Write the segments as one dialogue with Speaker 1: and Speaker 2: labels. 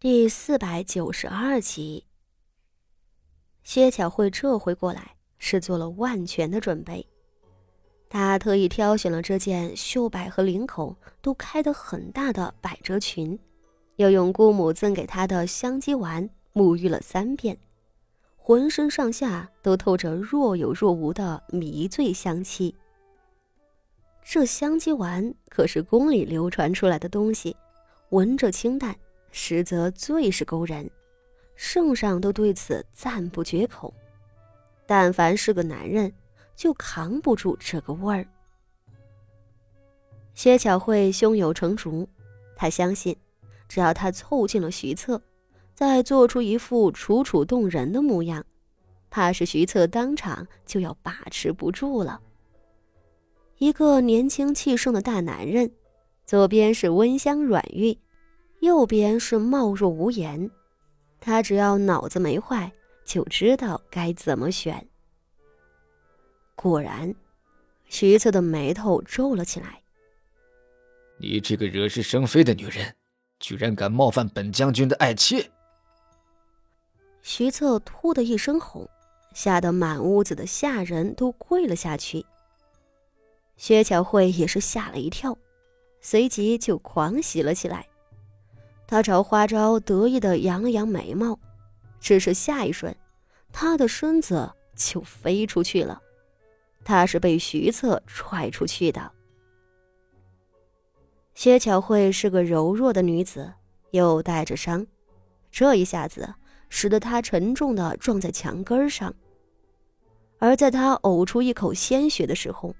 Speaker 1: 第四百九十二集，薛巧慧这回过来是做了万全的准备。她特意挑选了这件袖摆和领口都开得很大的百褶裙，又用姑母赠给她的香肌丸沐浴了三遍，浑身上下都透着若有若无的迷醉香气。这香肌丸可是宫里流传出来的东西，闻着清淡。实则最是勾人，圣上都对此赞不绝口。但凡是个男人，就扛不住这个味儿。薛巧慧胸有成竹，她相信，只要她凑近了徐策，再做出一副楚楚动人的模样，怕是徐策当场就要把持不住了。一个年轻气盛的大男人，左边是温香软玉。右边是貌若无言，他只要脑子没坏，就知道该怎么选。果然，徐策的眉头皱了起来。
Speaker 2: 你这个惹是生非的女人，居然敢冒犯本将军的爱妾！
Speaker 1: 徐策突的一声吼，吓得满屋子的下人都跪了下去。薛巧慧也是吓了一跳，随即就狂喜了起来。他朝花招得意的扬了扬眉毛，只是下一瞬，他的身子就飞出去了。他是被徐策踹出去的。薛巧慧是个柔弱的女子，又带着伤，这一下子使得她沉重的撞在墙根上。而在她呕出一口鲜血的时候，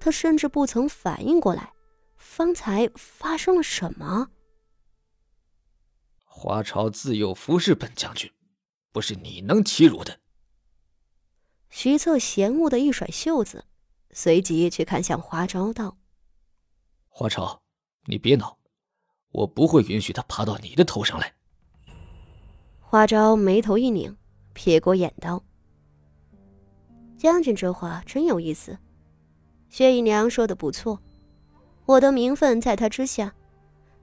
Speaker 1: 她甚至不曾反应过来，方才发生了什么。
Speaker 2: 华朝自幼服侍本将军，不是你能欺辱的。
Speaker 1: 徐策嫌恶的一甩袖子，随即去看向华朝道：“
Speaker 2: 华朝，你别恼，我不会允许他爬到你的头上来。”
Speaker 1: 华昭眉头一拧，撇过眼道：“将军这话真有意思。薛姨娘说的不错，我的名分在他之下。”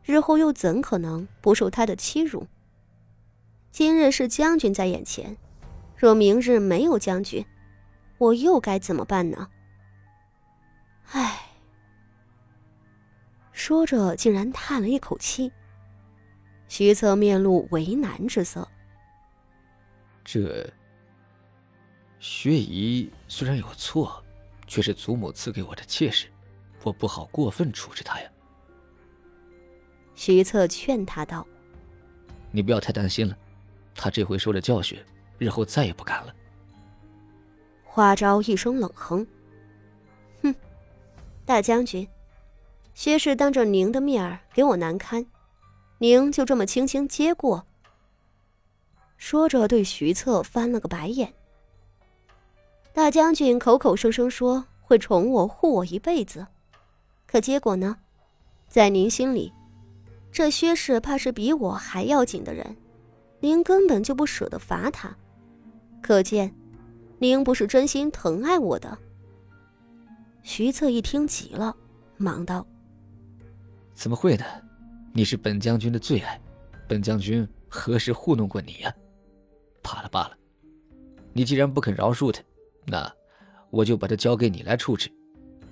Speaker 1: 日后又怎可能不受他的欺辱？今日是将军在眼前，若明日没有将军，我又该怎么办呢？唉，说着竟然叹了一口气。徐策面露为难之色。
Speaker 2: 这薛姨虽然有错，却是祖母赐给我的妾室，我不好过分处置她呀。
Speaker 1: 徐策劝他道：“
Speaker 2: 你不要太担心了，他这回受了教训，日后再也不敢了。”
Speaker 1: 花昭一声冷哼：“哼，大将军，薛氏当着您的面儿给我难堪，您就这么轻轻接过？”说着对徐策翻了个白眼。大将军口口声声说会宠我护我一辈子，可结果呢？在您心里？这薛氏怕是比我还要紧的人，您根本就不舍得罚他，可见，您不是真心疼爱我的。徐策一听急了，忙道：“
Speaker 2: 怎么会呢？你是本将军的最爱，本将军何时糊弄过你呀？罢了罢了，你既然不肯饶恕他，那我就把他交给你来处置，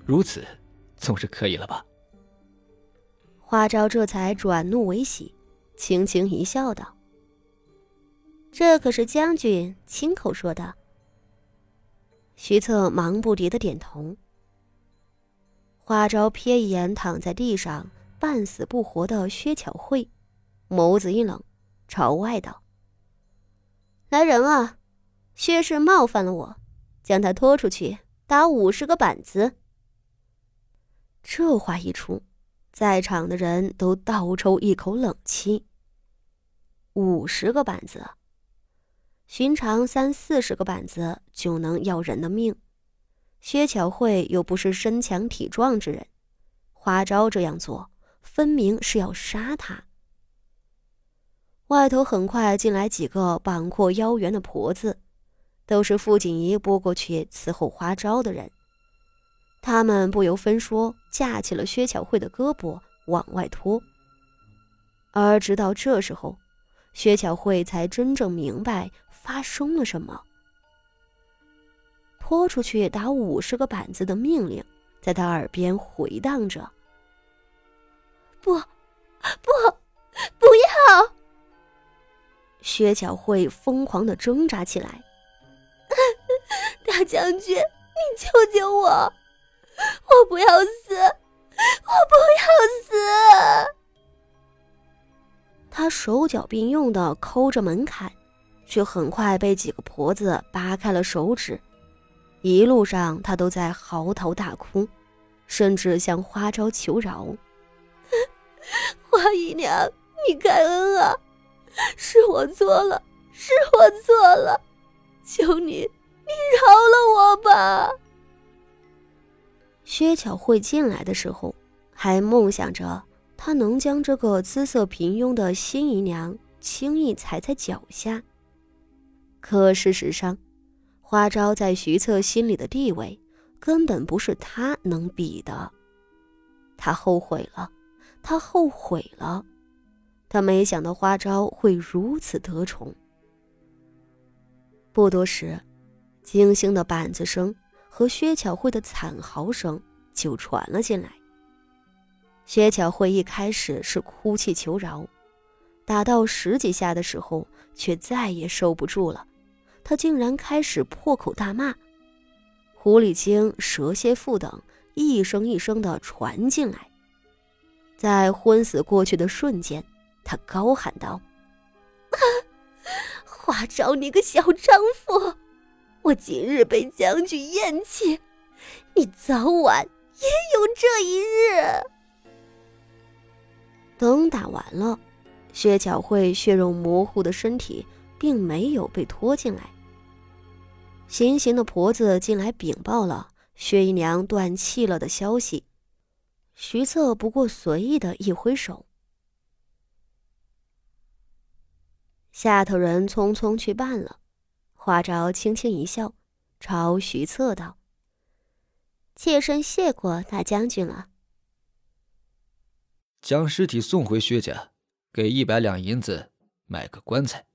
Speaker 2: 如此总是可以了吧？”
Speaker 1: 花昭这才转怒为喜，轻轻一笑，道：“这可是将军亲口说的。”徐策忙不迭的点头。花昭瞥一眼躺在地上半死不活的薛巧慧，眸子一冷，朝外道：“来人啊，薛氏冒犯了我，将他拖出去打五十个板子。”这话一出。在场的人都倒抽一口冷气。五十个板子，寻常三四十个板子就能要人的命。薛巧慧又不是身强体壮之人，花招这样做，分明是要杀他。外头很快进来几个膀阔腰圆的婆子，都是傅锦仪拨过去伺候花招的人。他们不由分说架起了薛巧慧的胳膊往外拖，而直到这时候，薛巧慧才真正明白发生了什么。拖出去打五十个板子的命令，在他耳边回荡着。
Speaker 3: 不，不，不要！
Speaker 1: 薛巧慧疯狂的挣扎起来。
Speaker 3: 大将军，你救救我！我不要死！我不要死！
Speaker 1: 他手脚并用的抠着门槛，却很快被几个婆子扒开了手指。一路上，他都在嚎啕大哭，甚至向花招求饶：“
Speaker 3: 花姨娘，你开恩啊！是我错了，是我错了，求你，你饶了我吧！”
Speaker 1: 薛巧慧进来的时候，还梦想着她能将这个姿色平庸的新姨娘轻易踩在脚下，可事实上。花招在徐策心里的地位，根本不是他能比的。他后悔了，他后悔了，他没想到花招会如此得宠。不多时，惊心的板子声和薛巧慧的惨嚎声就传了进来。薛巧慧一开始是哭泣求饶，打到十几下的时候，却再也受不住了。她竟然开始破口大骂，狐狸精、蛇蝎妇等一声一声的传进来。在昏死过去的瞬间，她高喊道：“
Speaker 3: 花招，你个小娼妇！我今日被将军厌弃，你早晚也有这一日。”
Speaker 1: 等打完了，薛巧慧血肉模糊的身体并没有被拖进来。行刑的婆子进来禀报了薛姨娘断气了的消息，徐策不过随意的一挥手，下头人匆匆去办了。花招轻轻一笑，朝徐策道：“妾身谢过大将军了。”
Speaker 2: 将尸体送回薛家，给一百两银子买个棺材。